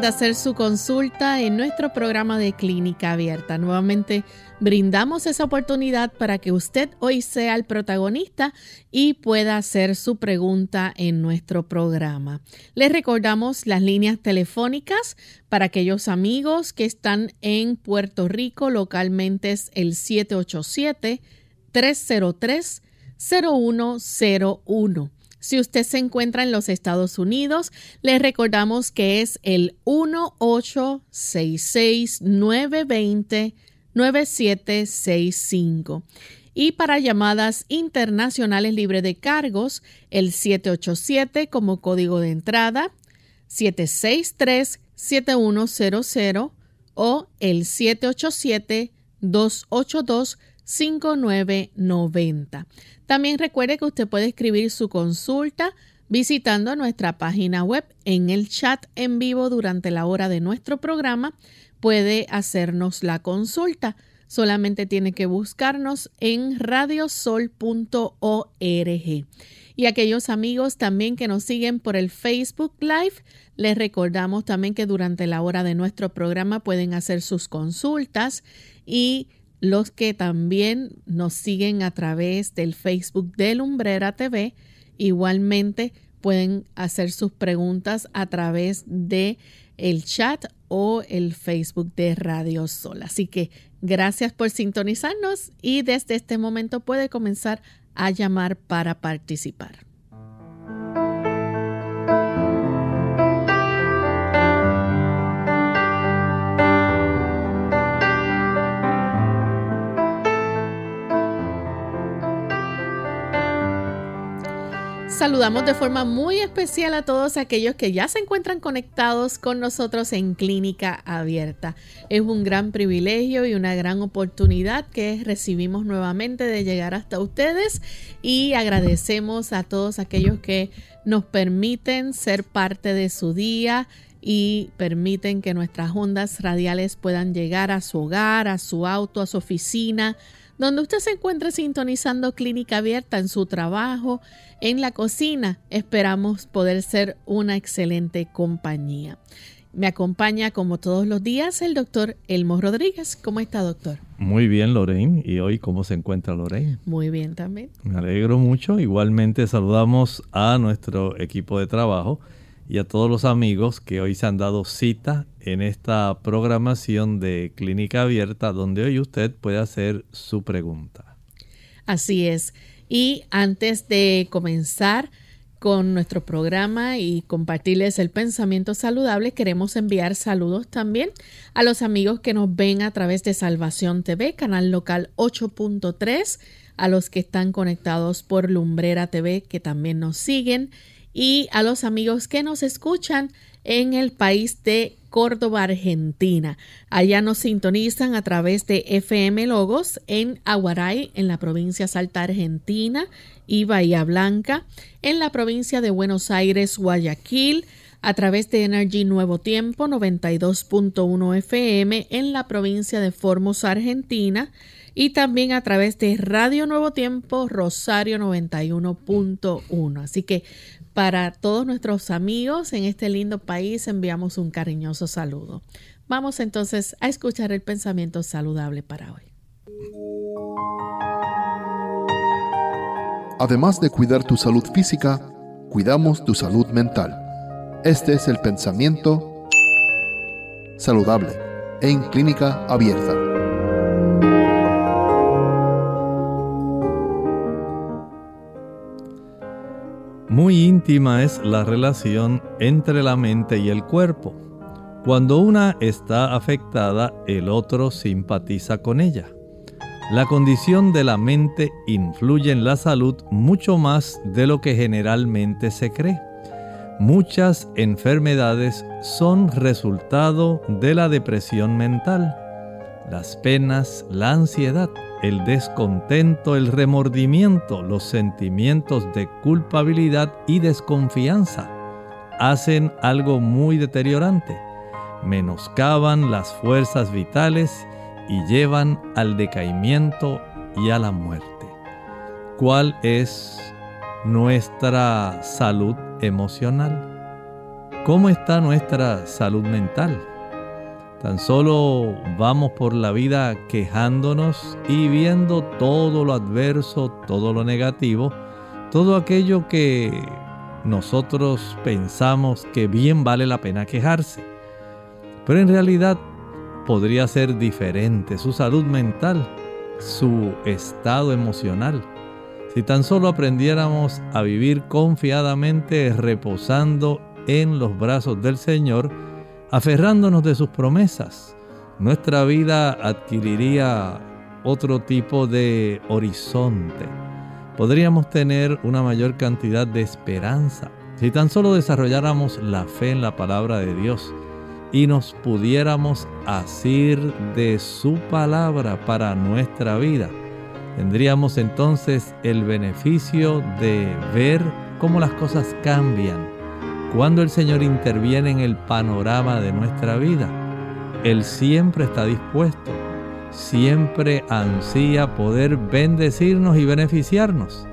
De hacer su consulta en nuestro programa de clínica abierta. Nuevamente brindamos esa oportunidad para que usted hoy sea el protagonista y pueda hacer su pregunta en nuestro programa. Les recordamos las líneas telefónicas para aquellos amigos que están en Puerto Rico. Localmente es el 787 303 0101 si usted se encuentra en los Estados Unidos, le recordamos que es el 1-866-920-9765. Y para llamadas internacionales libre de cargos, el 787 como código de entrada, 763-7100 o el 787-282-5990. También recuerde que usted puede escribir su consulta visitando nuestra página web en el chat en vivo durante la hora de nuestro programa. Puede hacernos la consulta. Solamente tiene que buscarnos en radiosol.org. Y aquellos amigos también que nos siguen por el Facebook Live, les recordamos también que durante la hora de nuestro programa pueden hacer sus consultas y los que también nos siguen a través del Facebook de Lumbrera TV, igualmente pueden hacer sus preguntas a través de el chat o el Facebook de Radio Sol. Así que gracias por sintonizarnos y desde este momento puede comenzar a llamar para participar. Saludamos de forma muy especial a todos aquellos que ya se encuentran conectados con nosotros en Clínica Abierta. Es un gran privilegio y una gran oportunidad que recibimos nuevamente de llegar hasta ustedes y agradecemos a todos aquellos que nos permiten ser parte de su día y permiten que nuestras ondas radiales puedan llegar a su hogar, a su auto, a su oficina, donde usted se encuentre sintonizando Clínica Abierta en su trabajo, en la cocina. Esperamos poder ser una excelente compañía. Me acompaña como todos los días el doctor Elmo Rodríguez. ¿Cómo está, doctor? Muy bien, Lorraine. ¿Y hoy cómo se encuentra Lorraine? Muy bien también. Me alegro mucho. Igualmente saludamos a nuestro equipo de trabajo y a todos los amigos que hoy se han dado cita en esta programación de Clínica Abierta donde hoy usted puede hacer su pregunta. Así es. Y antes de comenzar con nuestro programa y compartirles el pensamiento saludable, queremos enviar saludos también a los amigos que nos ven a través de Salvación TV, canal local 8.3, a los que están conectados por Lumbrera TV, que también nos siguen y a los amigos que nos escuchan en el país de Córdoba, Argentina. Allá nos sintonizan a través de FM Logos en Aguaray, en la provincia Salta, Argentina, y Bahía Blanca, en la provincia de Buenos Aires, Guayaquil, a través de Energy Nuevo Tiempo 92.1 FM en la provincia de Formosa, Argentina, y también a través de Radio Nuevo Tiempo Rosario 91.1. Así que para todos nuestros amigos en este lindo país enviamos un cariñoso saludo. Vamos entonces a escuchar el pensamiento saludable para hoy. Además de cuidar tu salud física, cuidamos tu salud mental. Este es el pensamiento saludable en clínica abierta. Muy íntima es la relación entre la mente y el cuerpo. Cuando una está afectada, el otro simpatiza con ella. La condición de la mente influye en la salud mucho más de lo que generalmente se cree. Muchas enfermedades son resultado de la depresión mental. Las penas, la ansiedad, el descontento, el remordimiento, los sentimientos de culpabilidad y desconfianza hacen algo muy deteriorante. Menoscaban las fuerzas vitales y llevan al decaimiento y a la muerte. ¿Cuál es nuestra salud emocional? ¿Cómo está nuestra salud mental? Tan solo vamos por la vida quejándonos y viendo todo lo adverso, todo lo negativo, todo aquello que nosotros pensamos que bien vale la pena quejarse. Pero en realidad podría ser diferente su salud mental, su estado emocional. Si tan solo aprendiéramos a vivir confiadamente reposando en los brazos del Señor, aferrándonos de sus promesas, nuestra vida adquiriría otro tipo de horizonte. Podríamos tener una mayor cantidad de esperanza si tan solo desarrolláramos la fe en la palabra de Dios y nos pudiéramos asir de su palabra para nuestra vida. Tendríamos entonces el beneficio de ver cómo las cosas cambian cuando el Señor interviene en el panorama de nuestra vida. Él siempre está dispuesto, siempre ansía poder bendecirnos y beneficiarnos.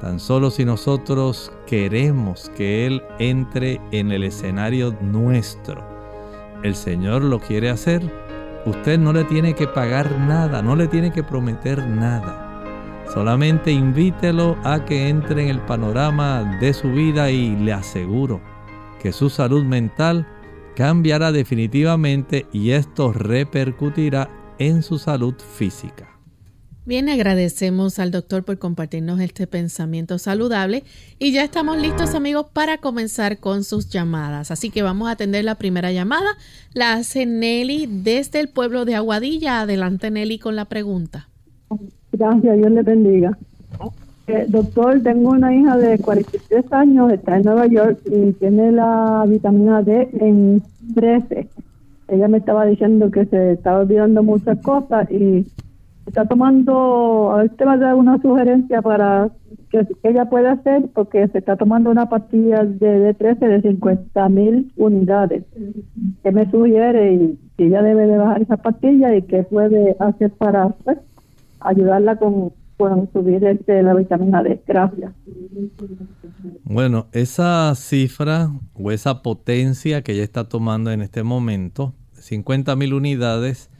Tan solo si nosotros queremos que Él entre en el escenario nuestro el Señor lo quiere hacer, usted no le tiene que pagar nada, no le tiene que prometer nada. Solamente invítelo a que entre en el panorama de su vida y le aseguro que su salud mental cambiará definitivamente y esto repercutirá en su salud física. Bien, agradecemos al doctor por compartirnos este pensamiento saludable y ya estamos listos amigos para comenzar con sus llamadas. Así que vamos a atender la primera llamada. La hace Nelly desde el pueblo de Aguadilla. Adelante Nelly con la pregunta. Gracias, Dios le bendiga. Eh, doctor, tengo una hija de 43 años, está en Nueva York y tiene la vitamina D en 13. Ella me estaba diciendo que se estaba olvidando muchas cosas y está tomando, a ver, te va a dar una sugerencia para que, ella pueda hacer, porque se está tomando una pastilla de D13 de 50 mil unidades. ¿Qué me sugiere? Y si ella debe de bajar esa pastilla y qué puede hacer para pues, ayudarla con, con subir este, la vitamina D. Gracias. Bueno, esa cifra o esa potencia que ella está tomando en este momento, 50 mil unidades,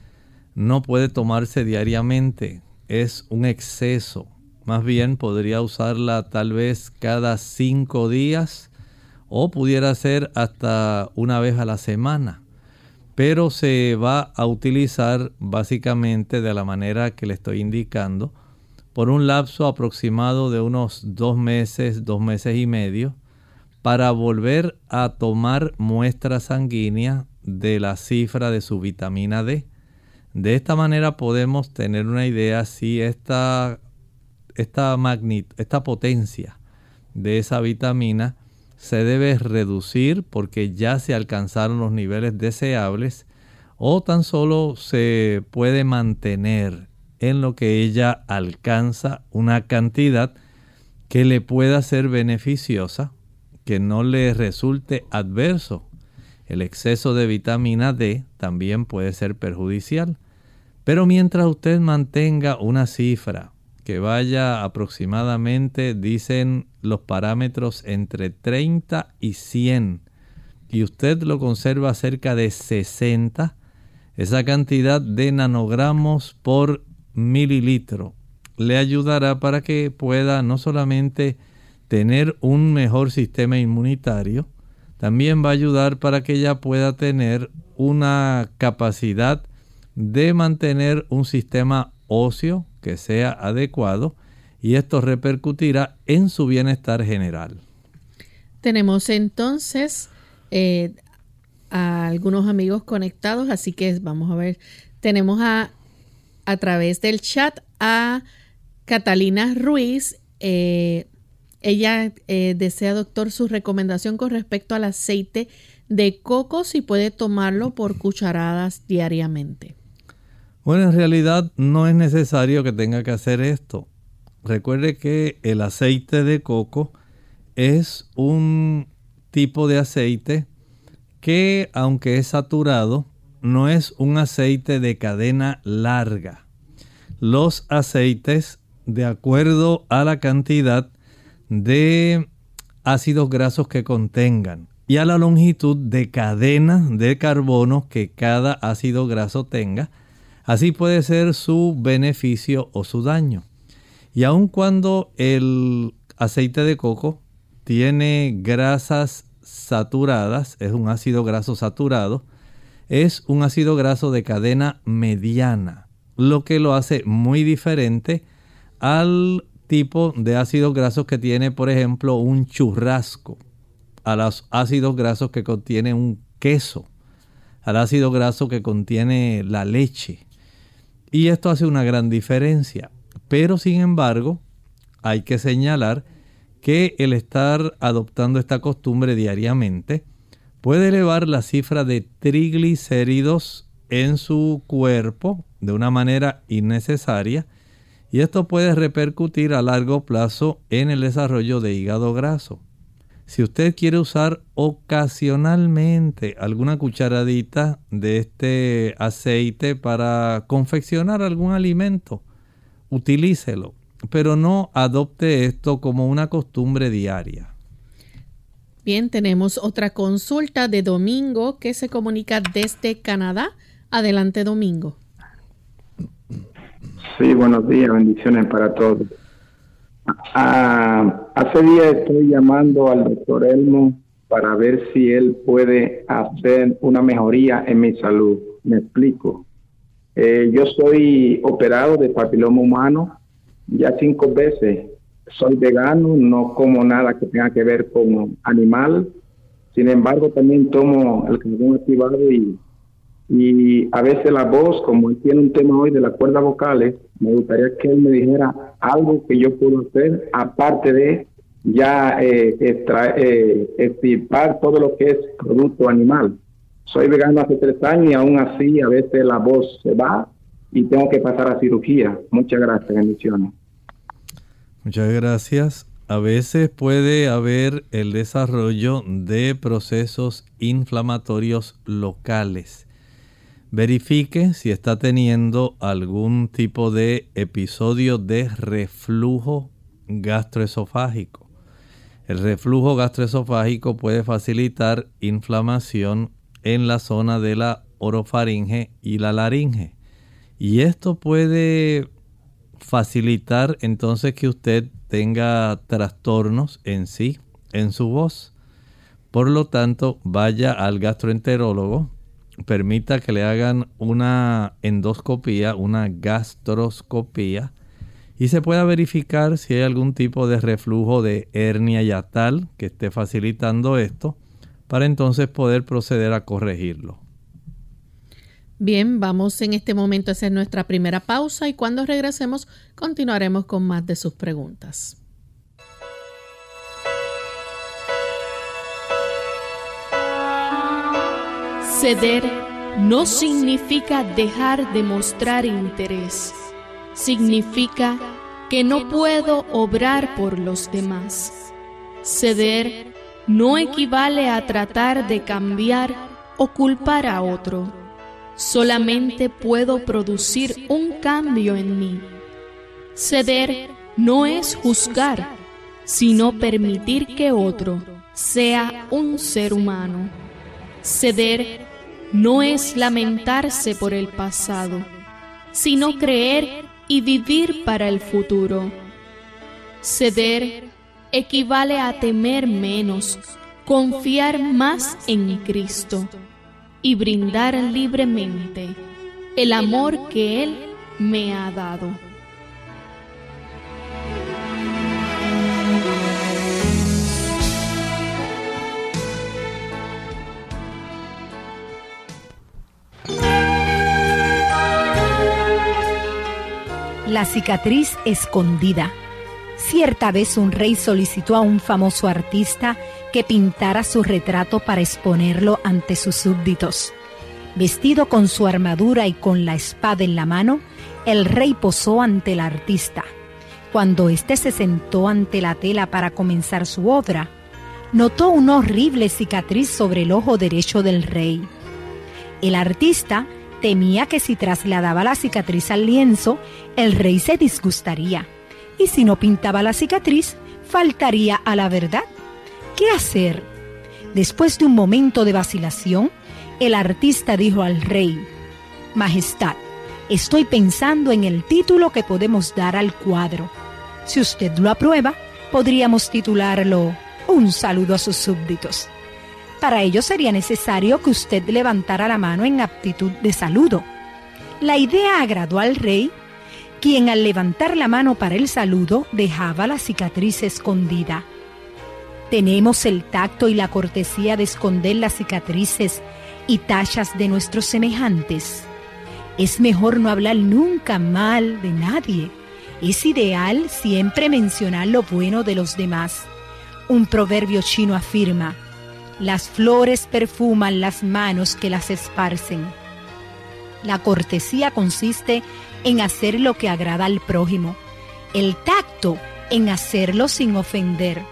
no puede tomarse diariamente, es un exceso. Más bien podría usarla tal vez cada cinco días o pudiera ser hasta una vez a la semana. Pero se va a utilizar básicamente de la manera que le estoy indicando por un lapso aproximado de unos dos meses, dos meses y medio, para volver a tomar muestra sanguínea de la cifra de su vitamina D. De esta manera podemos tener una idea si esta, esta, esta potencia de esa vitamina se debe reducir porque ya se alcanzaron los niveles deseables o tan solo se puede mantener en lo que ella alcanza una cantidad que le pueda ser beneficiosa, que no le resulte adverso el exceso de vitamina D también puede ser perjudicial. Pero mientras usted mantenga una cifra que vaya aproximadamente, dicen los parámetros, entre 30 y 100, y usted lo conserva cerca de 60, esa cantidad de nanogramos por mililitro le ayudará para que pueda no solamente tener un mejor sistema inmunitario, también va a ayudar para que ella pueda tener una capacidad de mantener un sistema óseo que sea adecuado y esto repercutirá en su bienestar general. Tenemos entonces eh, a algunos amigos conectados, así que vamos a ver, tenemos a a través del chat a Catalina Ruiz. Eh, ella eh, desea, doctor, su recomendación con respecto al aceite de coco, si puede tomarlo por cucharadas diariamente. Bueno, en realidad no es necesario que tenga que hacer esto. Recuerde que el aceite de coco es un tipo de aceite que, aunque es saturado, no es un aceite de cadena larga. Los aceites, de acuerdo a la cantidad de ácidos grasos que contengan y a la longitud de cadena de carbono que cada ácido graso tenga, así puede ser su beneficio o su daño. Y aun cuando el aceite de coco tiene grasas saturadas, es un ácido graso saturado, es un ácido graso de cadena mediana, lo que lo hace muy diferente al tipo de ácidos grasos que tiene, por ejemplo, un churrasco, a los ácidos grasos que contiene un queso, al ácido graso que contiene la leche. Y esto hace una gran diferencia. Pero sin embargo, hay que señalar que el estar adoptando esta costumbre diariamente puede elevar la cifra de triglicéridos en su cuerpo de una manera innecesaria y esto puede repercutir a largo plazo en el desarrollo de hígado graso. Si usted quiere usar ocasionalmente alguna cucharadita de este aceite para confeccionar algún alimento, utilícelo, pero no adopte esto como una costumbre diaria. Bien, tenemos otra consulta de Domingo que se comunica desde Canadá. Adelante, Domingo. Sí, buenos días, bendiciones para todos. Ah, hace días estoy llamando al doctor Elmo para ver si él puede hacer una mejoría en mi salud. Me explico. Eh, yo soy operado de papiloma humano ya cinco veces soy vegano, no como nada que tenga que ver con animal. Sin embargo, también tomo el carbón activado y, y a veces la voz, como él tiene un tema hoy de las cuerdas vocales, me gustaría que él me dijera algo que yo puedo hacer aparte de ya eh, eh todo lo que es producto animal. Soy vegano hace tres años y aún así a veces la voz se va y tengo que pasar a cirugía. Muchas gracias, bendiciones. Muchas gracias. A veces puede haber el desarrollo de procesos inflamatorios locales. Verifique si está teniendo algún tipo de episodio de reflujo gastroesofágico. El reflujo gastroesofágico puede facilitar inflamación en la zona de la orofaringe y la laringe. Y esto puede facilitar entonces que usted tenga trastornos en sí, en su voz. Por lo tanto, vaya al gastroenterólogo, permita que le hagan una endoscopía, una gastroscopía, y se pueda verificar si hay algún tipo de reflujo de hernia yatal que esté facilitando esto, para entonces poder proceder a corregirlo. Bien, vamos en este momento a hacer nuestra primera pausa y cuando regresemos continuaremos con más de sus preguntas. Ceder no significa dejar de mostrar interés, significa que no puedo obrar por los demás. Ceder no equivale a tratar de cambiar o culpar a otro solamente puedo producir un cambio en mí. Ceder no es juzgar, sino permitir que otro sea un ser humano. Ceder no es lamentarse por el pasado, sino creer y vivir para el futuro. Ceder equivale a temer menos, confiar más en Cristo y brindar libremente el amor que Él me ha dado. La cicatriz escondida. Cierta vez un rey solicitó a un famoso artista que pintara su retrato para exponerlo ante sus súbditos. Vestido con su armadura y con la espada en la mano, el rey posó ante el artista. Cuando éste se sentó ante la tela para comenzar su obra, notó una horrible cicatriz sobre el ojo derecho del rey. El artista temía que si trasladaba la cicatriz al lienzo, el rey se disgustaría y si no pintaba la cicatriz, faltaría a la verdad. ¿Qué hacer? Después de un momento de vacilación, el artista dijo al rey, Majestad, estoy pensando en el título que podemos dar al cuadro. Si usted lo aprueba, podríamos titularlo Un saludo a sus súbditos. Para ello sería necesario que usted levantara la mano en aptitud de saludo. La idea agradó al rey quien al levantar la mano para el saludo dejaba la cicatriz escondida. Tenemos el tacto y la cortesía de esconder las cicatrices y tachas de nuestros semejantes. Es mejor no hablar nunca mal de nadie. Es ideal siempre mencionar lo bueno de los demás. Un proverbio chino afirma, las flores perfuman las manos que las esparcen. La cortesía consiste en hacer lo que agrada al prójimo, el tacto en hacerlo sin ofender.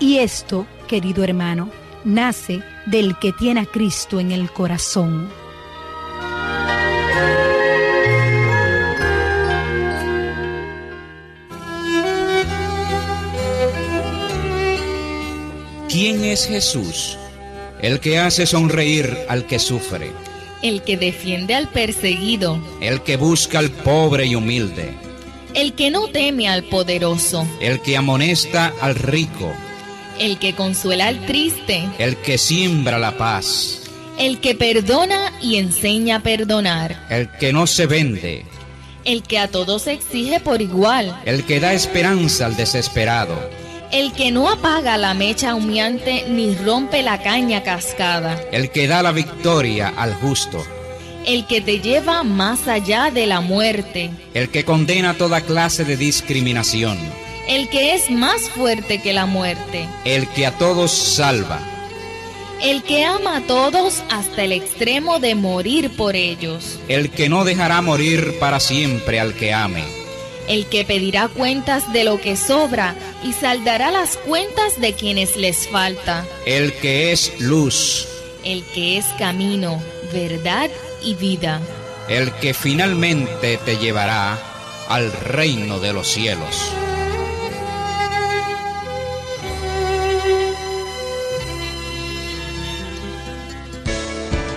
Y esto, querido hermano, nace del que tiene a Cristo en el corazón. ¿Quién es Jesús? El que hace sonreír al que sufre. El que defiende al perseguido, el que busca al pobre y humilde, el que no teme al poderoso, el que amonesta al rico, el que consuela al triste, el que siembra la paz, el que perdona y enseña a perdonar, el que no se vende, el que a todos exige por igual, el que da esperanza al desesperado el que no apaga la mecha humeante ni rompe la caña cascada. El que da la victoria al justo. El que te lleva más allá de la muerte. El que condena toda clase de discriminación. El que es más fuerte que la muerte. El que a todos salva. El que ama a todos hasta el extremo de morir por ellos. El que no dejará morir para siempre al que ame el que pedirá cuentas de lo que sobra y saldará las cuentas de quienes les falta. El que es luz. El que es camino, verdad y vida. El que finalmente te llevará al reino de los cielos.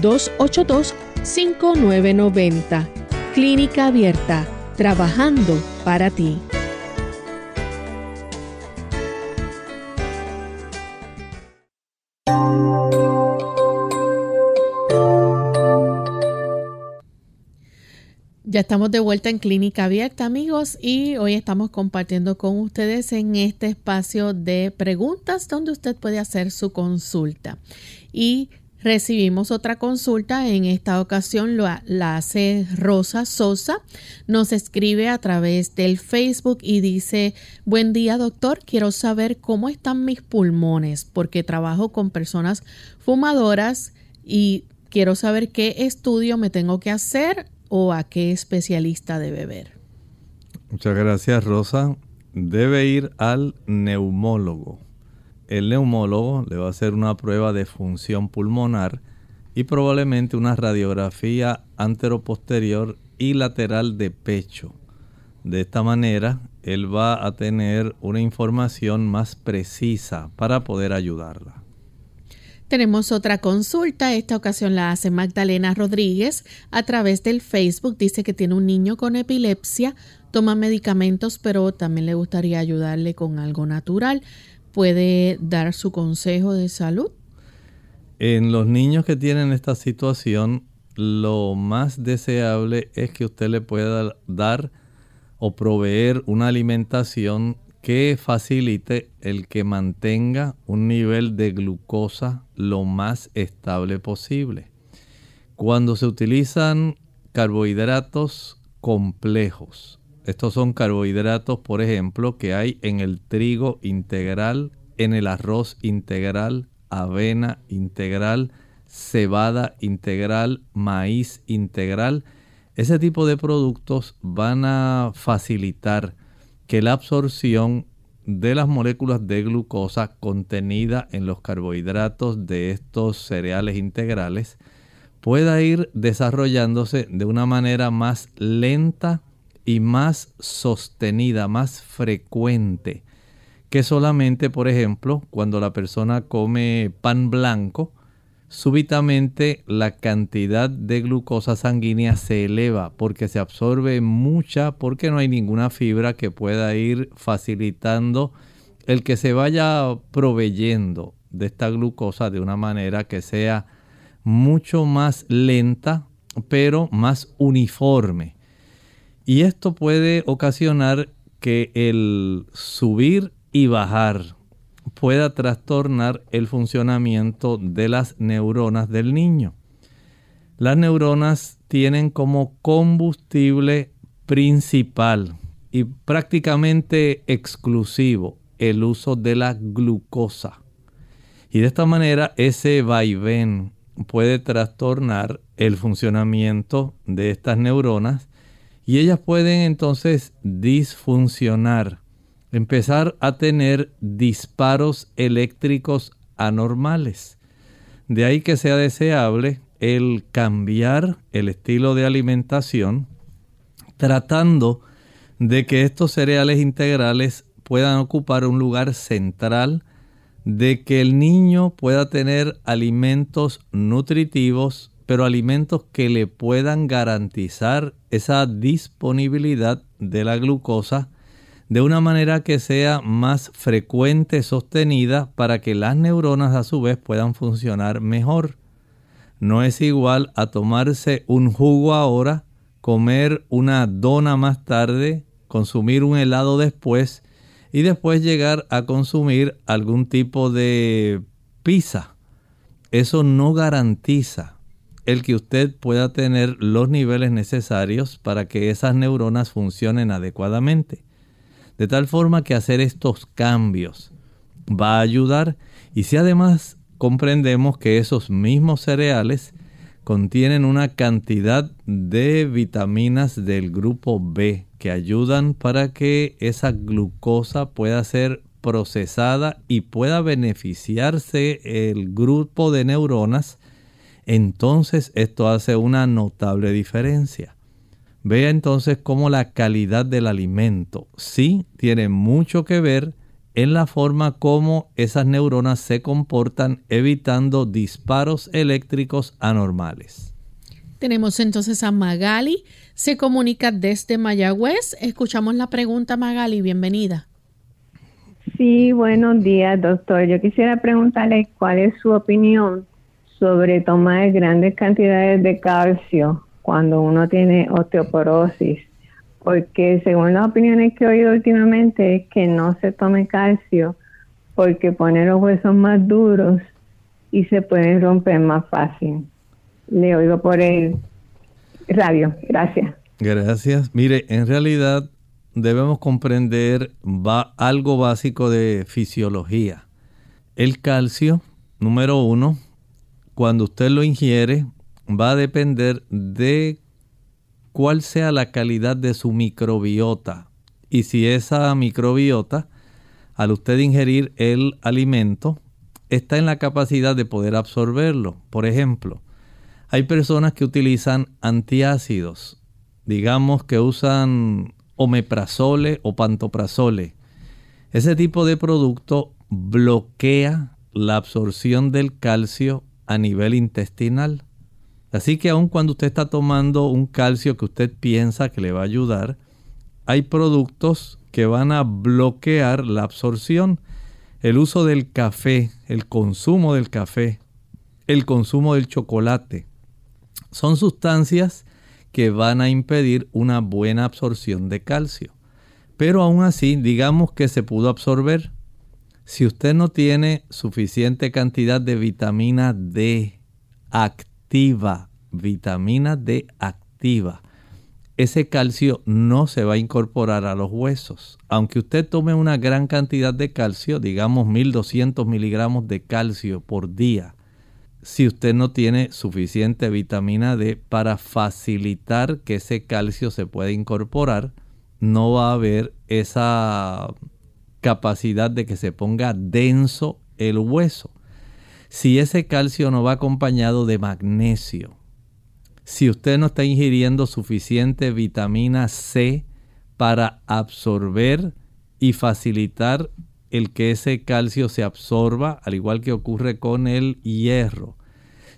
787-282-5990 Clínica Abierta, trabajando para ti. Ya estamos de vuelta en Clínica Abierta, amigos, y hoy estamos compartiendo con ustedes en este espacio de preguntas donde usted puede hacer su consulta. Y Recibimos otra consulta, en esta ocasión la hace Rosa Sosa, nos escribe a través del Facebook y dice, buen día doctor, quiero saber cómo están mis pulmones porque trabajo con personas fumadoras y quiero saber qué estudio me tengo que hacer o a qué especialista debe ver. Muchas gracias Rosa. Debe ir al neumólogo el neumólogo le va a hacer una prueba de función pulmonar y probablemente una radiografía anteroposterior y lateral de pecho. De esta manera, él va a tener una información más precisa para poder ayudarla. Tenemos otra consulta, esta ocasión la hace Magdalena Rodríguez a través del Facebook. Dice que tiene un niño con epilepsia, toma medicamentos, pero también le gustaría ayudarle con algo natural. ¿Puede dar su consejo de salud? En los niños que tienen esta situación, lo más deseable es que usted le pueda dar o proveer una alimentación que facilite el que mantenga un nivel de glucosa lo más estable posible. Cuando se utilizan carbohidratos complejos, estos son carbohidratos, por ejemplo, que hay en el trigo integral, en el arroz integral, avena integral, cebada integral, maíz integral. Ese tipo de productos van a facilitar que la absorción de las moléculas de glucosa contenida en los carbohidratos de estos cereales integrales pueda ir desarrollándose de una manera más lenta y más sostenida, más frecuente, que solamente, por ejemplo, cuando la persona come pan blanco, súbitamente la cantidad de glucosa sanguínea se eleva porque se absorbe mucha porque no hay ninguna fibra que pueda ir facilitando el que se vaya proveyendo de esta glucosa de una manera que sea mucho más lenta pero más uniforme. Y esto puede ocasionar que el subir y bajar pueda trastornar el funcionamiento de las neuronas del niño. Las neuronas tienen como combustible principal y prácticamente exclusivo el uso de la glucosa. Y de esta manera ese vaivén puede trastornar el funcionamiento de estas neuronas y ellas pueden entonces disfuncionar empezar a tener disparos eléctricos anormales. De ahí que sea deseable el cambiar el estilo de alimentación tratando de que estos cereales integrales puedan ocupar un lugar central, de que el niño pueda tener alimentos nutritivos, pero alimentos que le puedan garantizar esa disponibilidad de la glucosa de una manera que sea más frecuente, sostenida, para que las neuronas a su vez puedan funcionar mejor. No es igual a tomarse un jugo ahora, comer una dona más tarde, consumir un helado después y después llegar a consumir algún tipo de pizza. Eso no garantiza el que usted pueda tener los niveles necesarios para que esas neuronas funcionen adecuadamente. De tal forma que hacer estos cambios va a ayudar y si además comprendemos que esos mismos cereales contienen una cantidad de vitaminas del grupo B que ayudan para que esa glucosa pueda ser procesada y pueda beneficiarse el grupo de neuronas, entonces esto hace una notable diferencia. Vea entonces cómo la calidad del alimento sí tiene mucho que ver en la forma como esas neuronas se comportan evitando disparos eléctricos anormales. Tenemos entonces a Magali, se comunica desde Mayagüez. Escuchamos la pregunta Magali, bienvenida. Sí, buenos días, doctor. Yo quisiera preguntarle cuál es su opinión sobre tomar grandes cantidades de calcio cuando uno tiene osteoporosis, porque según las opiniones que he oído últimamente es que no se tome calcio porque pone los huesos más duros y se pueden romper más fácil. Le oigo por el radio. Gracias. Gracias. Mire, en realidad debemos comprender algo básico de fisiología. El calcio, número uno, cuando usted lo ingiere, va a depender de cuál sea la calidad de su microbiota. Y si esa microbiota, al usted ingerir el alimento, está en la capacidad de poder absorberlo. Por ejemplo, hay personas que utilizan antiácidos, digamos que usan omeprazole o pantoprazole. Ese tipo de producto bloquea la absorción del calcio a nivel intestinal. Así que aun cuando usted está tomando un calcio que usted piensa que le va a ayudar, hay productos que van a bloquear la absorción. El uso del café, el consumo del café, el consumo del chocolate, son sustancias que van a impedir una buena absorción de calcio. Pero aún así, digamos que se pudo absorber. Si usted no tiene suficiente cantidad de vitamina D activa, vitamina D activa, ese calcio no se va a incorporar a los huesos. Aunque usted tome una gran cantidad de calcio, digamos 1200 miligramos de calcio por día, si usted no tiene suficiente vitamina D para facilitar que ese calcio se pueda incorporar, no va a haber esa capacidad de que se ponga denso el hueso. Si ese calcio no va acompañado de magnesio, si usted no está ingiriendo suficiente vitamina C para absorber y facilitar el que ese calcio se absorba, al igual que ocurre con el hierro.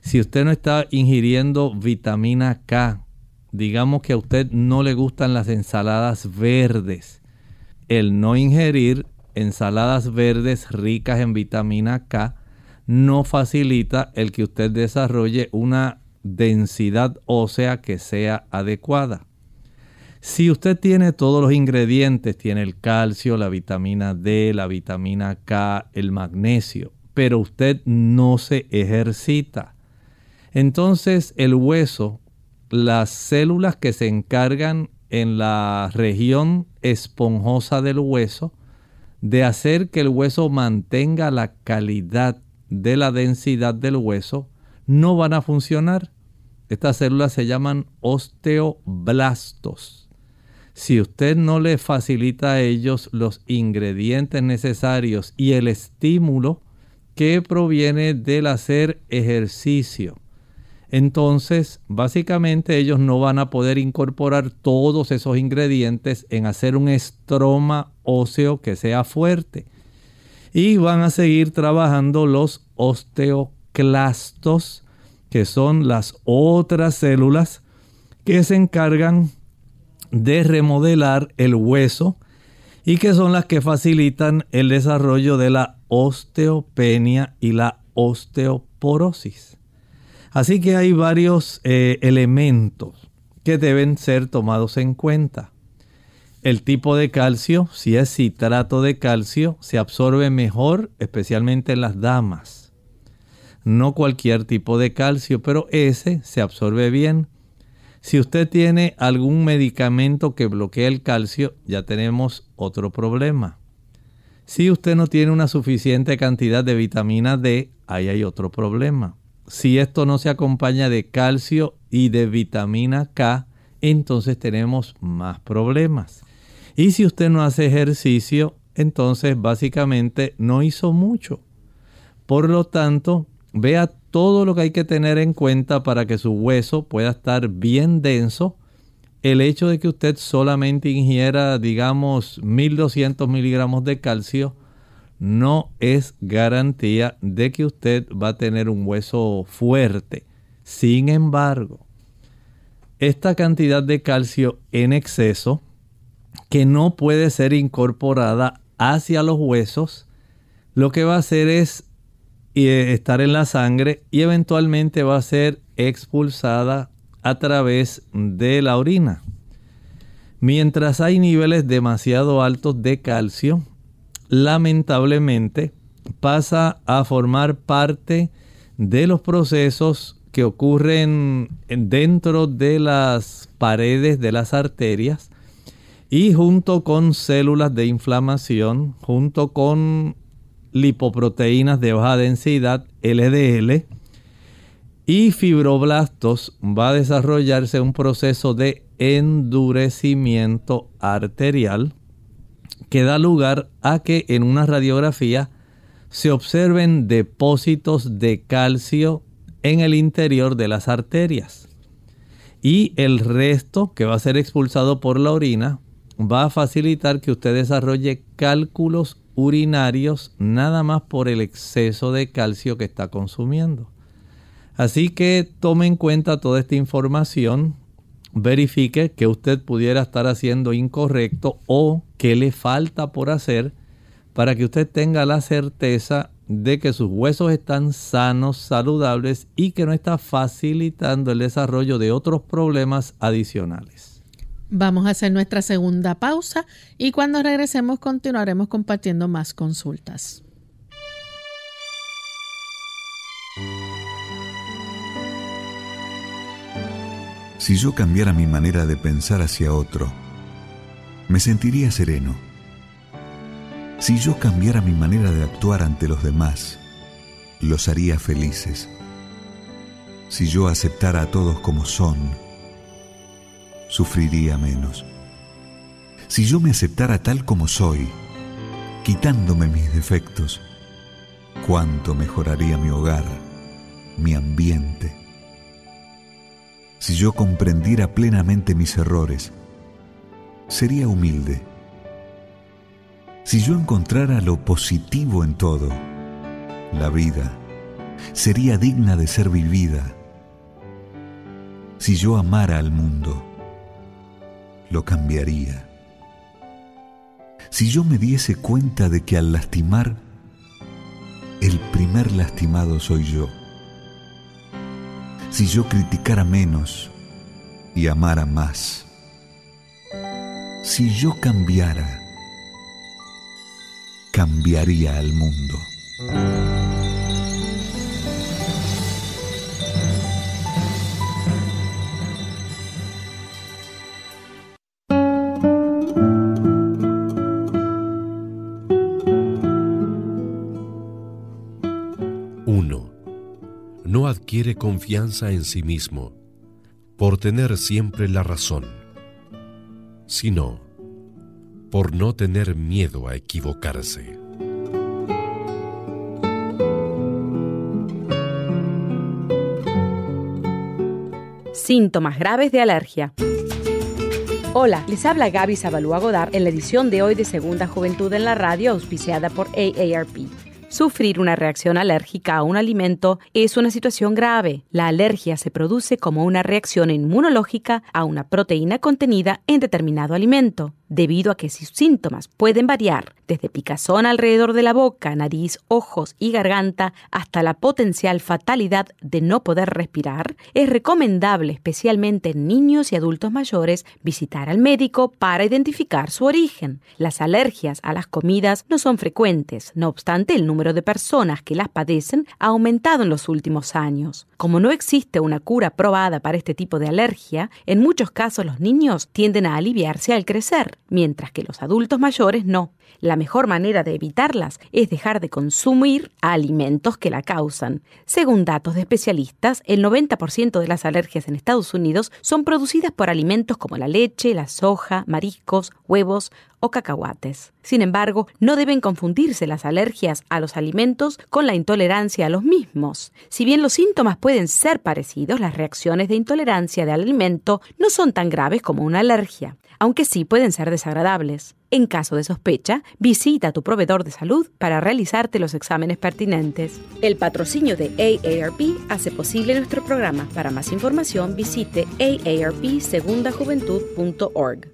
Si usted no está ingiriendo vitamina K, digamos que a usted no le gustan las ensaladas verdes, el no ingerir ensaladas verdes ricas en vitamina K no facilita el que usted desarrolle una densidad ósea que sea adecuada. Si usted tiene todos los ingredientes, tiene el calcio, la vitamina D, la vitamina K, el magnesio, pero usted no se ejercita, entonces el hueso, las células que se encargan en la región esponjosa del hueso, de hacer que el hueso mantenga la calidad de la densidad del hueso, no van a funcionar. Estas células se llaman osteoblastos. Si usted no le facilita a ellos los ingredientes necesarios y el estímulo que proviene del hacer ejercicio, entonces básicamente ellos no van a poder incorporar todos esos ingredientes en hacer un estroma óseo que sea fuerte. Y van a seguir trabajando los osteoclastos que son las otras células que se encargan de remodelar el hueso y que son las que facilitan el desarrollo de la osteopenia y la osteoporosis. Así que hay varios eh, elementos que deben ser tomados en cuenta. El tipo de calcio, si es citrato de calcio, se absorbe mejor, especialmente en las damas no cualquier tipo de calcio, pero ese se absorbe bien. Si usted tiene algún medicamento que bloquea el calcio, ya tenemos otro problema. Si usted no tiene una suficiente cantidad de vitamina D, ahí hay otro problema. Si esto no se acompaña de calcio y de vitamina K, entonces tenemos más problemas. Y si usted no hace ejercicio, entonces básicamente no hizo mucho. Por lo tanto, Vea todo lo que hay que tener en cuenta para que su hueso pueda estar bien denso. El hecho de que usted solamente ingiera, digamos, 1200 miligramos de calcio no es garantía de que usted va a tener un hueso fuerte. Sin embargo, esta cantidad de calcio en exceso que no puede ser incorporada hacia los huesos, lo que va a hacer es y estar en la sangre y eventualmente va a ser expulsada a través de la orina. Mientras hay niveles demasiado altos de calcio, lamentablemente pasa a formar parte de los procesos que ocurren dentro de las paredes de las arterias y junto con células de inflamación, junto con lipoproteínas de baja densidad, LDL, y fibroblastos, va a desarrollarse un proceso de endurecimiento arterial que da lugar a que en una radiografía se observen depósitos de calcio en el interior de las arterias. Y el resto que va a ser expulsado por la orina va a facilitar que usted desarrolle cálculos urinarios nada más por el exceso de calcio que está consumiendo. Así que tome en cuenta toda esta información, verifique que usted pudiera estar haciendo incorrecto o que le falta por hacer para que usted tenga la certeza de que sus huesos están sanos, saludables y que no está facilitando el desarrollo de otros problemas adicionales. Vamos a hacer nuestra segunda pausa y cuando regresemos continuaremos compartiendo más consultas. Si yo cambiara mi manera de pensar hacia otro, me sentiría sereno si yo cambiara mi manera de actuar ante los demás, los haría felices. Si yo aceptara a todos como son, sufriría menos. Si yo me aceptara tal como soy, quitándome mis defectos, cuánto mejoraría mi hogar, mi ambiente. Si yo comprendiera plenamente mis errores, sería humilde si yo encontrara lo positivo en todo, la vida sería digna de ser vivida. Si yo amara al mundo, lo cambiaría. Si yo me diese cuenta de que al lastimar, el primer lastimado soy yo. Si yo criticara menos y amara más. Si yo cambiara, cambiaría al mundo. Confianza en sí mismo por tener siempre la razón, sino por no tener miedo a equivocarse. Síntomas graves de alergia. Hola, les habla Gaby Zabalúa Godard en la edición de hoy de Segunda Juventud en la Radio, auspiciada por AARP. Sufrir una reacción alérgica a un alimento es una situación grave. La alergia se produce como una reacción inmunológica a una proteína contenida en determinado alimento debido a que sus síntomas pueden variar desde picazón alrededor de la boca, nariz, ojos y garganta hasta la potencial fatalidad de no poder respirar, es recomendable, especialmente en niños y adultos mayores, visitar al médico para identificar su origen. Las alergias a las comidas no son frecuentes, no obstante el número de personas que las padecen ha aumentado en los últimos años. Como no existe una cura probada para este tipo de alergia, en muchos casos los niños tienden a aliviarse al crecer mientras que los adultos mayores no. La mejor manera de evitarlas es dejar de consumir alimentos que la causan. Según datos de especialistas, el 90% de las alergias en Estados Unidos son producidas por alimentos como la leche, la soja, mariscos, huevos o cacahuates. Sin embargo, no deben confundirse las alergias a los alimentos con la intolerancia a los mismos. Si bien los síntomas pueden ser parecidos, las reacciones de intolerancia del alimento no son tan graves como una alergia aunque sí pueden ser desagradables. En caso de sospecha, visita a tu proveedor de salud para realizarte los exámenes pertinentes. El patrocinio de AARP hace posible nuestro programa. Para más información, visite aarpsegundajuventud.org.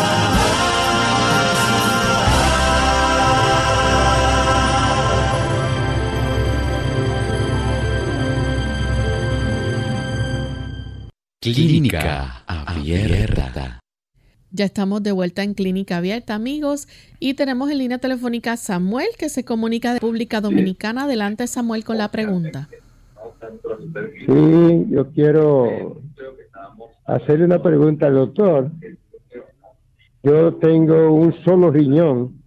Clínica Abierta. Ya estamos de vuelta en Clínica Abierta, amigos, y tenemos en línea telefónica a Samuel, que se comunica de República Dominicana. Adelante, Samuel, con la pregunta. Sí, yo quiero hacerle una pregunta al doctor. Yo tengo un solo riñón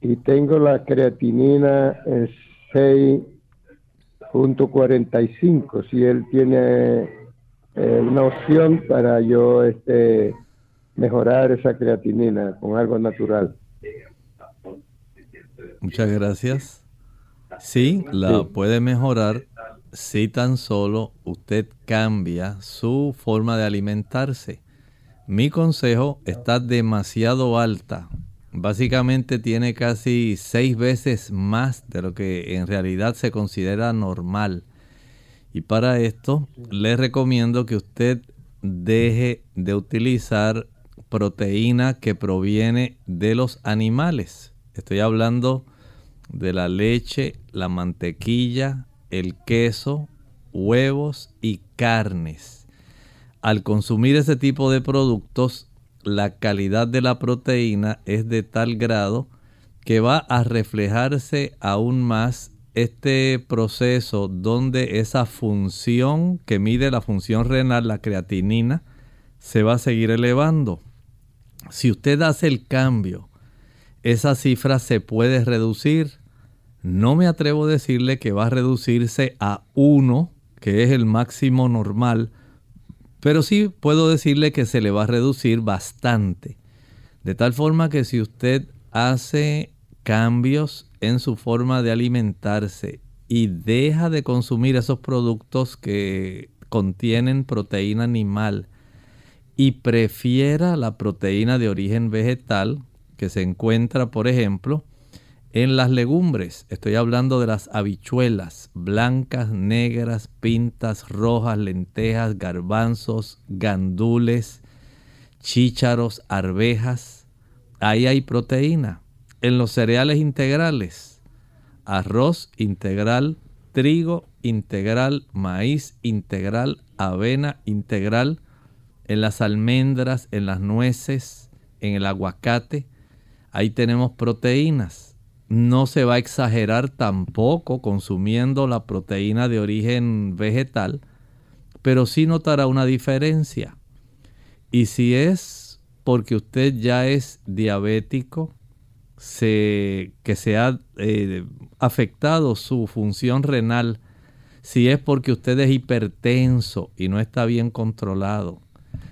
y tengo la creatinina en 6.45. Si él tiene eh, una opción para yo este, mejorar esa creatinina con algo natural. Muchas gracias. Sí, la puede mejorar si tan solo usted cambia su forma de alimentarse. Mi consejo está demasiado alta. Básicamente tiene casi seis veces más de lo que en realidad se considera normal. Y para esto le recomiendo que usted deje de utilizar proteína que proviene de los animales. Estoy hablando de la leche, la mantequilla, el queso, huevos y carnes. Al consumir ese tipo de productos, la calidad de la proteína es de tal grado que va a reflejarse aún más este proceso donde esa función que mide la función renal, la creatinina, se va a seguir elevando. Si usted hace el cambio, esa cifra se puede reducir. No me atrevo a decirle que va a reducirse a 1, que es el máximo normal, pero sí puedo decirle que se le va a reducir bastante. De tal forma que si usted hace cambios en su forma de alimentarse y deja de consumir esos productos que contienen proteína animal y prefiera la proteína de origen vegetal que se encuentra, por ejemplo, en las legumbres. Estoy hablando de las habichuelas blancas, negras, pintas, rojas, lentejas, garbanzos, gandules, chícharos, arvejas. Ahí hay proteína en los cereales integrales, arroz integral, trigo integral, maíz integral, avena integral, en las almendras, en las nueces, en el aguacate, ahí tenemos proteínas. No se va a exagerar tampoco consumiendo la proteína de origen vegetal, pero sí notará una diferencia. Y si es porque usted ya es diabético, que se ha eh, afectado su función renal, si es porque usted es hipertenso y no está bien controlado,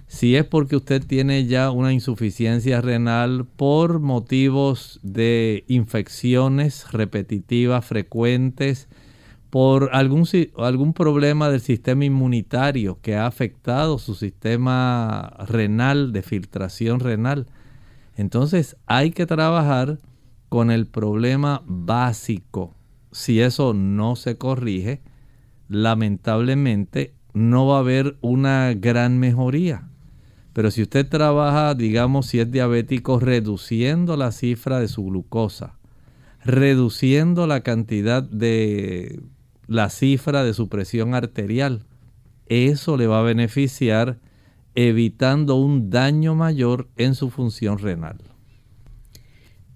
si es porque usted tiene ya una insuficiencia renal por motivos de infecciones repetitivas frecuentes, por algún, algún problema del sistema inmunitario que ha afectado su sistema renal, de filtración renal, entonces hay que trabajar con el problema básico. Si eso no se corrige, lamentablemente no va a haber una gran mejoría. Pero si usted trabaja, digamos, si es diabético, reduciendo la cifra de su glucosa, reduciendo la cantidad de la cifra de su presión arterial, eso le va a beneficiar evitando un daño mayor en su función renal.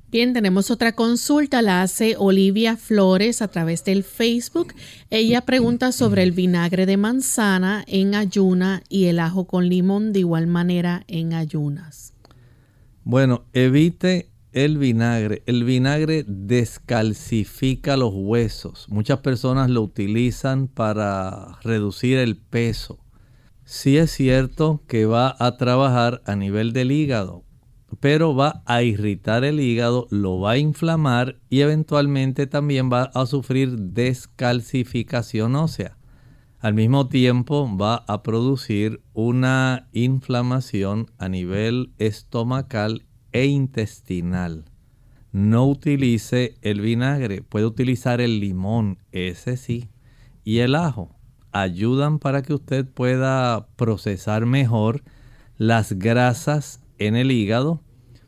Bien, tenemos otra consulta, la hace Olivia Flores a través del Facebook. Ella pregunta sobre el vinagre de manzana en ayuna y el ajo con limón de igual manera en ayunas. Bueno, evite el vinagre. El vinagre descalcifica los huesos. Muchas personas lo utilizan para reducir el peso sí es cierto que va a trabajar a nivel del hígado, pero va a irritar el hígado, lo va a inflamar y eventualmente también va a sufrir descalcificación ósea. Al mismo tiempo va a producir una inflamación a nivel estomacal e intestinal. No utilice el vinagre, puede utilizar el limón, ese sí, y el ajo ayudan para que usted pueda procesar mejor las grasas en el hígado,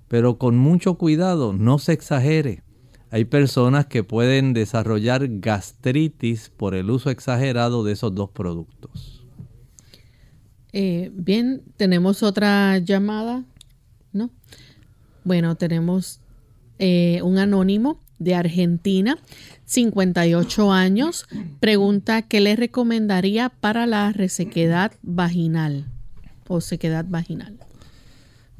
pero con mucho cuidado, no se exagere. Hay personas que pueden desarrollar gastritis por el uso exagerado de esos dos productos. Eh, bien, tenemos otra llamada, ¿no? Bueno, tenemos eh, un anónimo de Argentina, 58 años, pregunta qué le recomendaría para la resequedad vaginal o sequedad vaginal.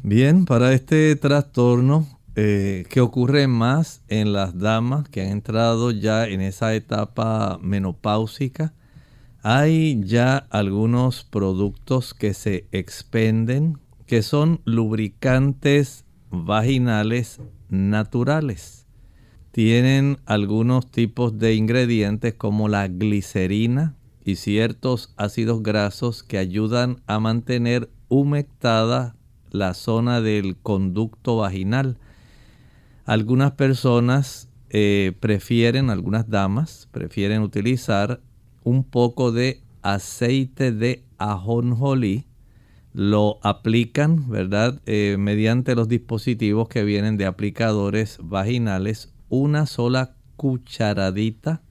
Bien, para este trastorno eh, que ocurre más en las damas que han entrado ya en esa etapa menopáusica, hay ya algunos productos que se expenden que son lubricantes vaginales naturales. Tienen algunos tipos de ingredientes como la glicerina y ciertos ácidos grasos que ayudan a mantener humectada la zona del conducto vaginal. Algunas personas eh, prefieren, algunas damas prefieren utilizar un poco de aceite de ajonjolí lo aplican, ¿verdad? Eh, mediante los dispositivos que vienen de aplicadores vaginales, una sola cucharadita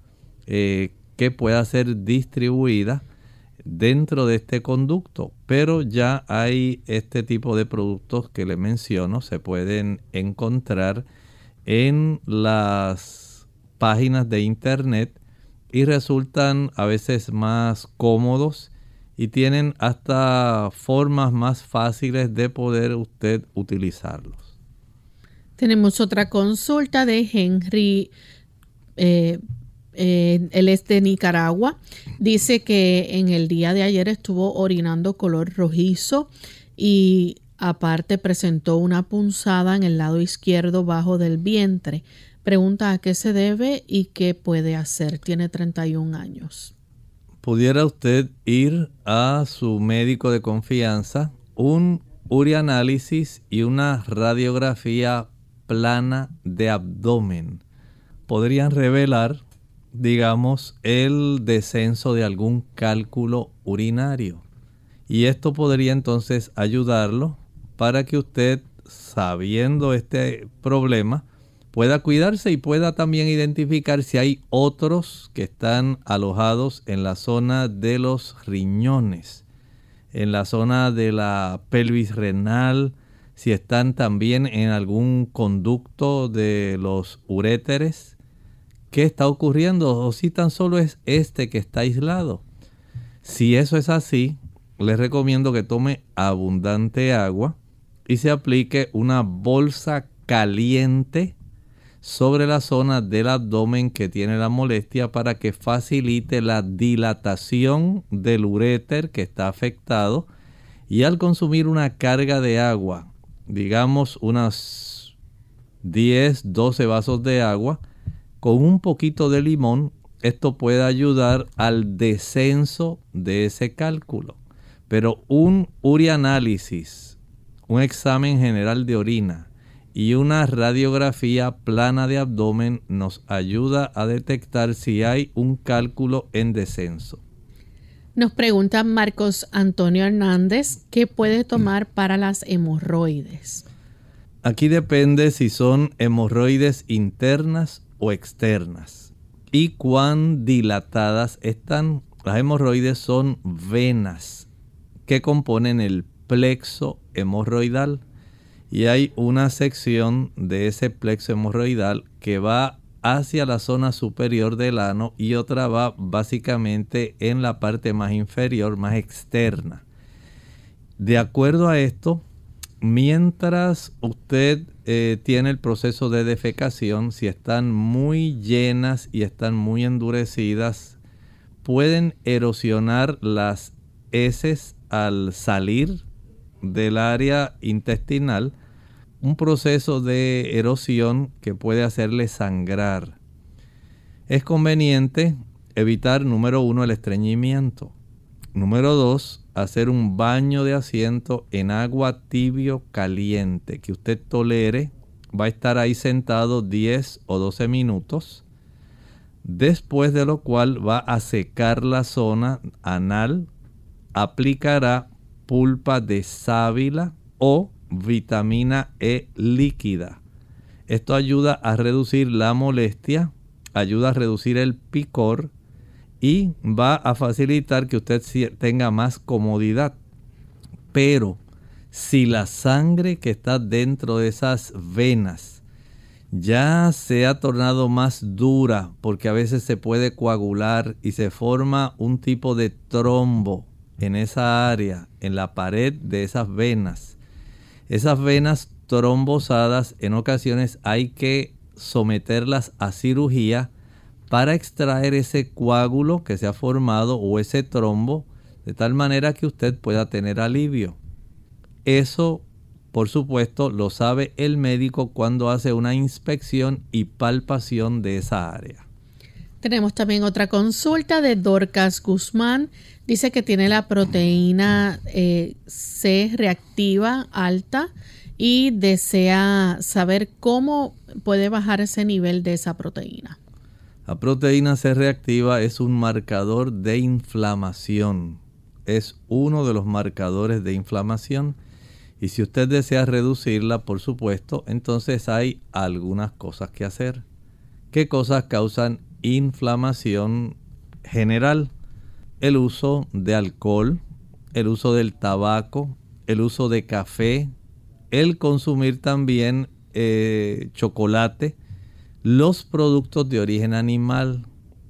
eh, que pueda ser distribuida dentro de este conducto. Pero ya hay este tipo de productos que le menciono, se pueden encontrar en las páginas de internet y resultan a veces más cómodos y tienen hasta formas más fáciles de poder usted utilizarlos. Tenemos otra consulta de Henry, eh, eh, él es de Nicaragua. Dice que en el día de ayer estuvo orinando color rojizo y aparte presentó una punzada en el lado izquierdo bajo del vientre. Pregunta a qué se debe y qué puede hacer. Tiene 31 años pudiera usted ir a su médico de confianza, un urianálisis y una radiografía plana de abdomen. Podrían revelar, digamos, el descenso de algún cálculo urinario. Y esto podría entonces ayudarlo para que usted, sabiendo este problema, pueda cuidarse y pueda también identificar si hay otros que están alojados en la zona de los riñones, en la zona de la pelvis renal, si están también en algún conducto de los uréteres. ¿Qué está ocurriendo? O si tan solo es este que está aislado. Si eso es así, les recomiendo que tome abundante agua y se aplique una bolsa caliente sobre la zona del abdomen que tiene la molestia para que facilite la dilatación del uréter que está afectado y al consumir una carga de agua, digamos unas 10, 12 vasos de agua, con un poquito de limón, esto puede ayudar al descenso de ese cálculo. Pero un urianálisis, un examen general de orina, y una radiografía plana de abdomen nos ayuda a detectar si hay un cálculo en descenso. Nos pregunta Marcos Antonio Hernández qué puede tomar para las hemorroides. Aquí depende si son hemorroides internas o externas y cuán dilatadas están. Las hemorroides son venas que componen el plexo hemorroidal y hay una sección de ese plexo hemorroidal que va hacia la zona superior del ano y otra va básicamente en la parte más inferior, más externa. De acuerdo a esto, mientras usted eh, tiene el proceso de defecación, si están muy llenas y están muy endurecidas, pueden erosionar las heces al salir del área intestinal un proceso de erosión que puede hacerle sangrar. Es conveniente evitar, número uno, el estreñimiento. Número dos, hacer un baño de asiento en agua tibio caliente que usted tolere. Va a estar ahí sentado 10 o 12 minutos. Después de lo cual va a secar la zona anal. Aplicará pulpa de sábila o vitamina E líquida. Esto ayuda a reducir la molestia, ayuda a reducir el picor y va a facilitar que usted tenga más comodidad. Pero si la sangre que está dentro de esas venas ya se ha tornado más dura porque a veces se puede coagular y se forma un tipo de trombo en esa área, en la pared de esas venas. Esas venas trombosadas en ocasiones hay que someterlas a cirugía para extraer ese coágulo que se ha formado o ese trombo de tal manera que usted pueda tener alivio. Eso, por supuesto, lo sabe el médico cuando hace una inspección y palpación de esa área. Tenemos también otra consulta de Dorcas Guzmán. Dice que tiene la proteína eh, C reactiva alta y desea saber cómo puede bajar ese nivel de esa proteína. La proteína C reactiva es un marcador de inflamación. Es uno de los marcadores de inflamación. Y si usted desea reducirla, por supuesto, entonces hay algunas cosas que hacer. ¿Qué cosas causan inflamación general? El uso de alcohol, el uso del tabaco, el uso de café, el consumir también eh, chocolate, los productos de origen animal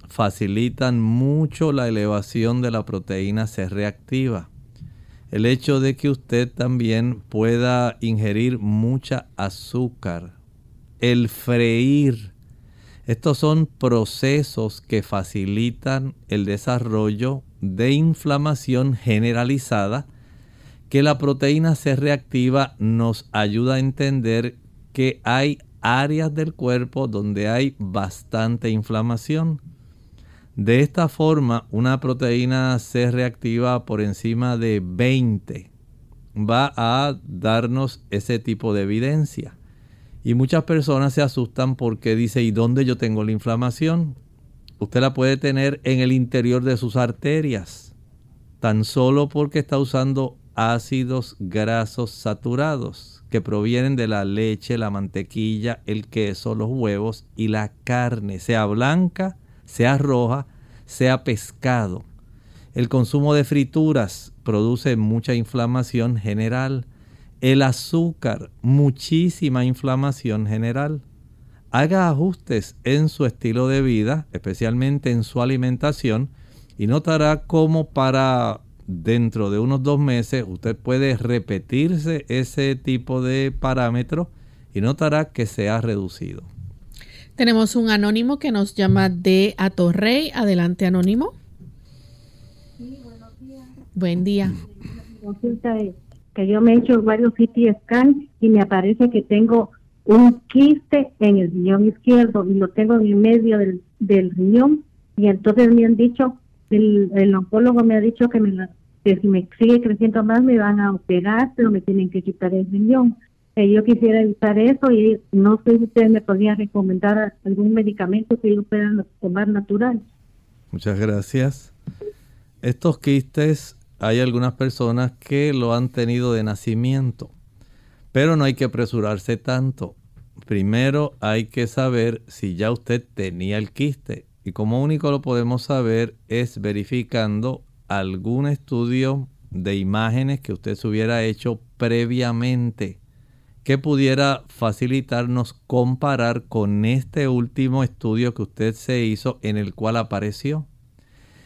facilitan mucho la elevación de la proteína C reactiva. El hecho de que usted también pueda ingerir mucha azúcar, el freír, estos son procesos que facilitan el desarrollo de inflamación generalizada que la proteína C reactiva nos ayuda a entender que hay áreas del cuerpo donde hay bastante inflamación. De esta forma, una proteína C reactiva por encima de 20 va a darnos ese tipo de evidencia. Y muchas personas se asustan porque dice, ¿y dónde yo tengo la inflamación? Usted la puede tener en el interior de sus arterias, tan solo porque está usando ácidos grasos saturados que provienen de la leche, la mantequilla, el queso, los huevos y la carne, sea blanca, sea roja, sea pescado. El consumo de frituras produce mucha inflamación general. El azúcar, muchísima inflamación general. Haga ajustes en su estilo de vida, especialmente en su alimentación, y notará cómo para dentro de unos dos meses usted puede repetirse ese tipo de parámetro y notará que se ha reducido. Tenemos un anónimo que nos llama de Atorrey. Adelante, anónimo. Sí, buenos días. Buen día. Que yo me he hecho varios CT scan y me aparece que tengo un quiste en el riñón izquierdo y lo tengo en el medio del, del riñón y entonces me han dicho el, oncólogo me ha dicho que, me si me sigue creciendo más me van a operar, pero me tienen que quitar el riñón. Eh, yo quisiera evitar eso y no sé si usted me podría recomendar algún medicamento que yo pueda tomar natural. Muchas gracias. Estos quistes, hay algunas personas que lo han tenido de nacimiento, pero no hay que apresurarse tanto. Primero hay que saber si ya usted tenía el quiste y como único lo podemos saber es verificando algún estudio de imágenes que usted se hubiera hecho previamente que pudiera facilitarnos comparar con este último estudio que usted se hizo en el cual apareció.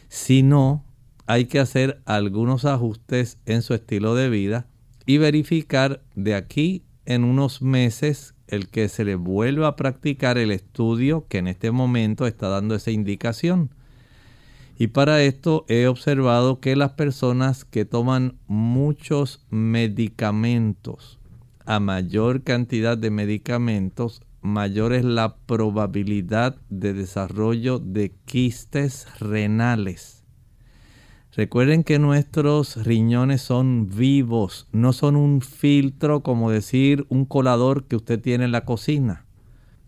Si no, hay que hacer algunos ajustes en su estilo de vida y verificar de aquí en unos meses el que se le vuelva a practicar el estudio que en este momento está dando esa indicación. Y para esto he observado que las personas que toman muchos medicamentos, a mayor cantidad de medicamentos, mayor es la probabilidad de desarrollo de quistes renales. Recuerden que nuestros riñones son vivos, no son un filtro como decir un colador que usted tiene en la cocina.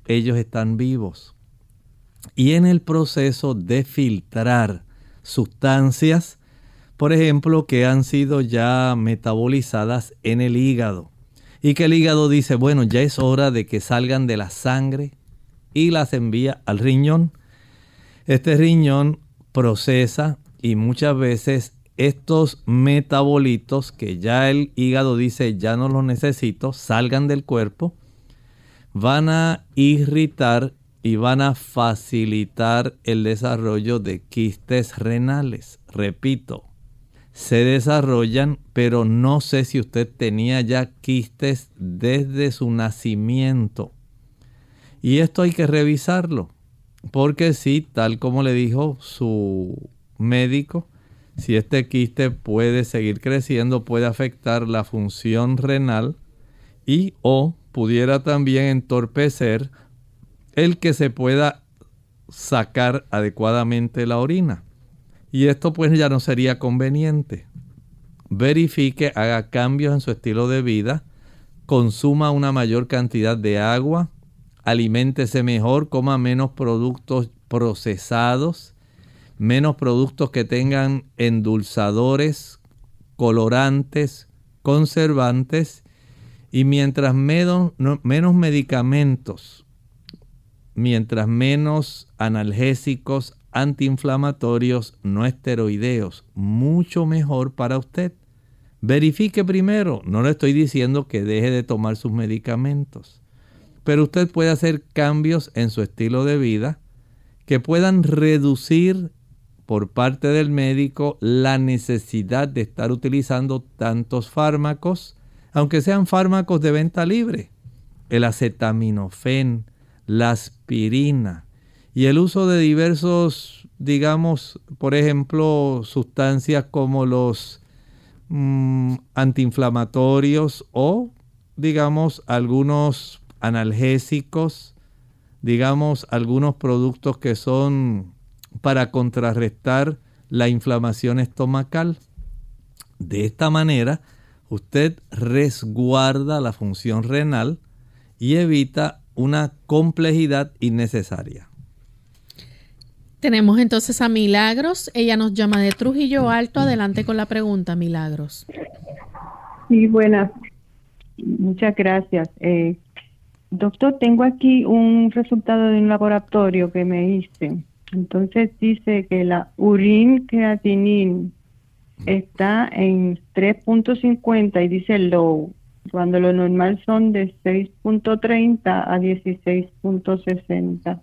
Ellos están vivos. Y en el proceso de filtrar sustancias, por ejemplo, que han sido ya metabolizadas en el hígado, y que el hígado dice, bueno, ya es hora de que salgan de la sangre y las envía al riñón. Este riñón procesa y muchas veces estos metabolitos que ya el hígado dice ya no los necesito, salgan del cuerpo, van a irritar y van a facilitar el desarrollo de quistes renales. Repito, se desarrollan, pero no sé si usted tenía ya quistes desde su nacimiento. Y esto hay que revisarlo, porque si, tal como le dijo su médico, si este quiste puede seguir creciendo, puede afectar la función renal y o pudiera también entorpecer el que se pueda sacar adecuadamente la orina. Y esto pues ya no sería conveniente. Verifique, haga cambios en su estilo de vida, consuma una mayor cantidad de agua, aliméntese mejor, coma menos productos procesados, menos productos que tengan endulzadores, colorantes, conservantes y mientras menos, medicamentos mientras menos analgésicos, antiinflamatorios, no esteroideos, mucho mejor para usted. Verifique primero, no le estoy diciendo que deje de tomar sus medicamentos, pero usted puede hacer cambios en su estilo de vida que puedan reducir por parte del médico la necesidad de estar utilizando tantos fármacos, aunque sean fármacos de venta libre. El acetaminofén, la aspirina y el uso de diversos, digamos, por ejemplo, sustancias como los mm, antiinflamatorios o, digamos, algunos analgésicos, digamos, algunos productos que son para contrarrestar la inflamación estomacal. De esta manera, usted resguarda la función renal y evita una complejidad innecesaria. Tenemos entonces a Milagros. Ella nos llama de Trujillo Alto. Adelante con la pregunta, Milagros. Sí, buenas. Muchas gracias. Eh, doctor, tengo aquí un resultado de un laboratorio que me hice. Entonces dice que la urin creatinine está en 3.50 y dice low cuando lo normal son de 6.30 a 16.60.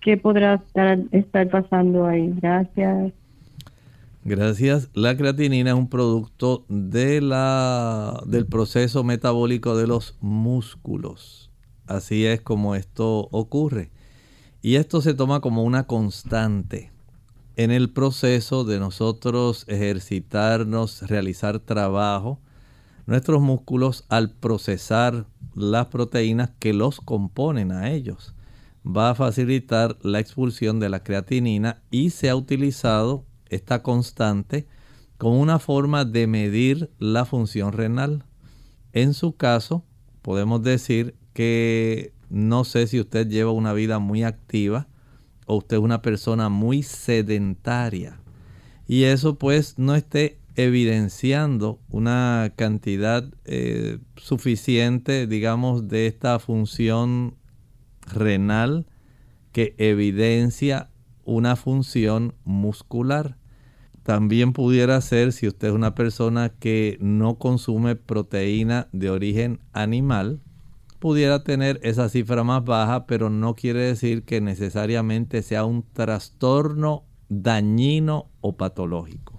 ¿Qué podrá estar, estar pasando ahí? Gracias. Gracias. La creatinina es un producto de la, del proceso metabólico de los músculos. Así es como esto ocurre. Y esto se toma como una constante en el proceso de nosotros ejercitarnos, realizar trabajo nuestros músculos al procesar las proteínas que los componen a ellos. Va a facilitar la expulsión de la creatinina y se ha utilizado esta constante como una forma de medir la función renal. En su caso, podemos decir que no sé si usted lleva una vida muy activa o usted es una persona muy sedentaria. Y eso pues no esté evidenciando una cantidad eh, suficiente, digamos, de esta función renal que evidencia una función muscular. También pudiera ser si usted es una persona que no consume proteína de origen animal, pudiera tener esa cifra más baja, pero no quiere decir que necesariamente sea un trastorno dañino o patológico.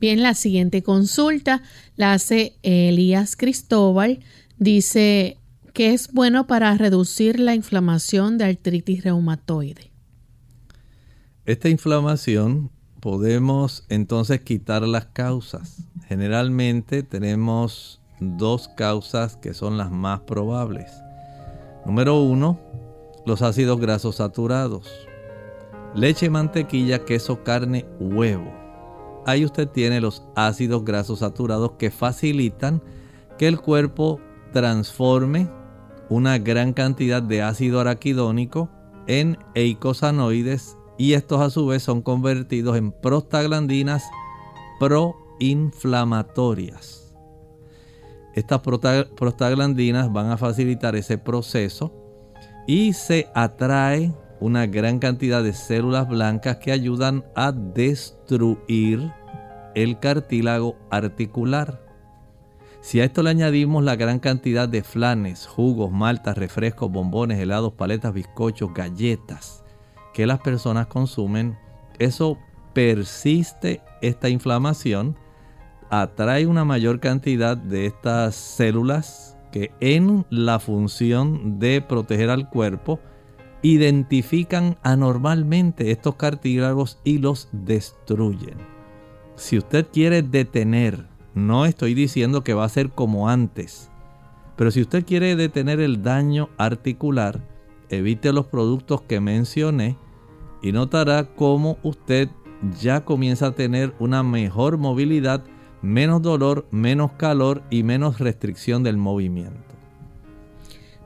Bien, la siguiente consulta la hace Elías Cristóbal. Dice que es bueno para reducir la inflamación de artritis reumatoide. Esta inflamación podemos entonces quitar las causas. Generalmente tenemos dos causas que son las más probables. Número uno, los ácidos grasos saturados. Leche, mantequilla, queso, carne, huevo ahí usted tiene los ácidos grasos saturados que facilitan que el cuerpo transforme una gran cantidad de ácido araquidónico en eicosanoides y estos a su vez son convertidos en prostaglandinas proinflamatorias. Estas prostaglandinas van a facilitar ese proceso y se atrae una gran cantidad de células blancas que ayudan a destruir el cartílago articular. Si a esto le añadimos la gran cantidad de flanes, jugos, maltas, refrescos, bombones, helados, paletas, bizcochos, galletas que las personas consumen, eso persiste esta inflamación, atrae una mayor cantidad de estas células que en la función de proteger al cuerpo identifican anormalmente estos cartílagos y los destruyen. Si usted quiere detener no estoy diciendo que va a ser como antes. Pero si usted quiere detener el daño articular, evite los productos que mencioné y notará cómo usted ya comienza a tener una mejor movilidad, menos dolor, menos calor y menos restricción del movimiento.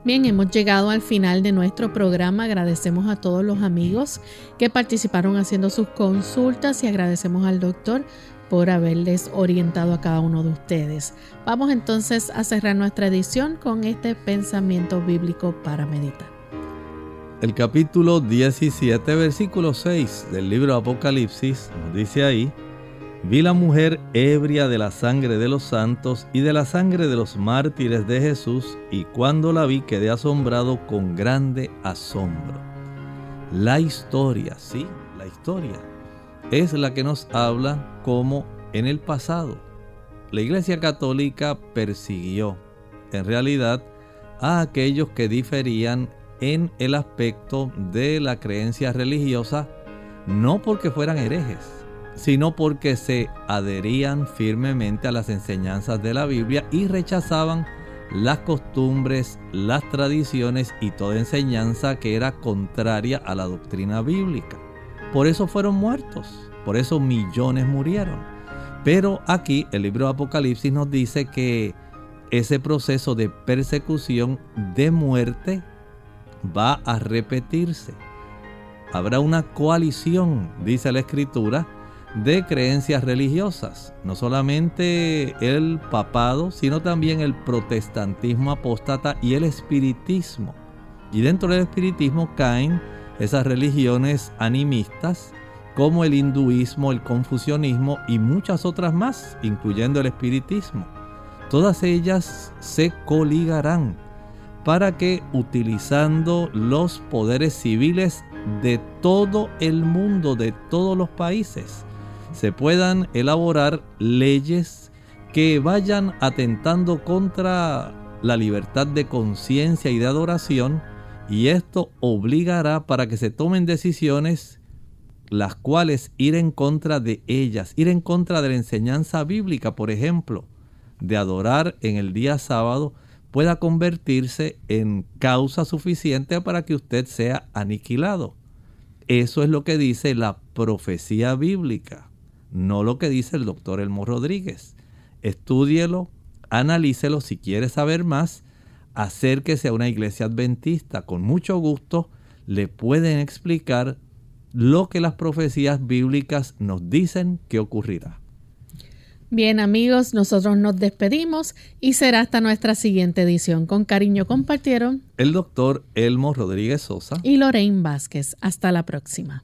Bien, hemos llegado al final de nuestro programa. Agradecemos a todos los amigos que participaron haciendo sus consultas y agradecemos al doctor por haberles orientado a cada uno de ustedes. Vamos entonces a cerrar nuestra edición con este pensamiento bíblico para meditar. El capítulo 17, versículo 6 del libro Apocalipsis nos dice ahí, vi la mujer ebria de la sangre de los santos y de la sangre de los mártires de Jesús, y cuando la vi quedé asombrado con grande asombro. La historia, sí, la historia es la que nos habla como en el pasado la Iglesia Católica persiguió en realidad a aquellos que diferían en el aspecto de la creencia religiosa, no porque fueran herejes, sino porque se adherían firmemente a las enseñanzas de la Biblia y rechazaban las costumbres, las tradiciones y toda enseñanza que era contraria a la doctrina bíblica. Por eso fueron muertos, por eso millones murieron. Pero aquí el libro de Apocalipsis nos dice que ese proceso de persecución, de muerte, va a repetirse. Habrá una coalición, dice la escritura, de creencias religiosas. No solamente el papado, sino también el protestantismo apóstata y el espiritismo. Y dentro del espiritismo caen esas religiones animistas como el hinduismo, el confucianismo y muchas otras más, incluyendo el espiritismo. Todas ellas se coligarán para que utilizando los poderes civiles de todo el mundo, de todos los países, se puedan elaborar leyes que vayan atentando contra la libertad de conciencia y de adoración y esto obligará para que se tomen decisiones las cuales ir en contra de ellas, ir en contra de la enseñanza bíblica, por ejemplo, de adorar en el día sábado, pueda convertirse en causa suficiente para que usted sea aniquilado. Eso es lo que dice la profecía bíblica, no lo que dice el doctor Elmo Rodríguez. Estúdielo, analícelo si quiere saber más acérquese a una iglesia adventista. Con mucho gusto le pueden explicar lo que las profecías bíblicas nos dicen que ocurrirá. Bien amigos, nosotros nos despedimos y será hasta nuestra siguiente edición. Con cariño compartieron el doctor Elmo Rodríguez Sosa y Lorraine Vázquez. Hasta la próxima.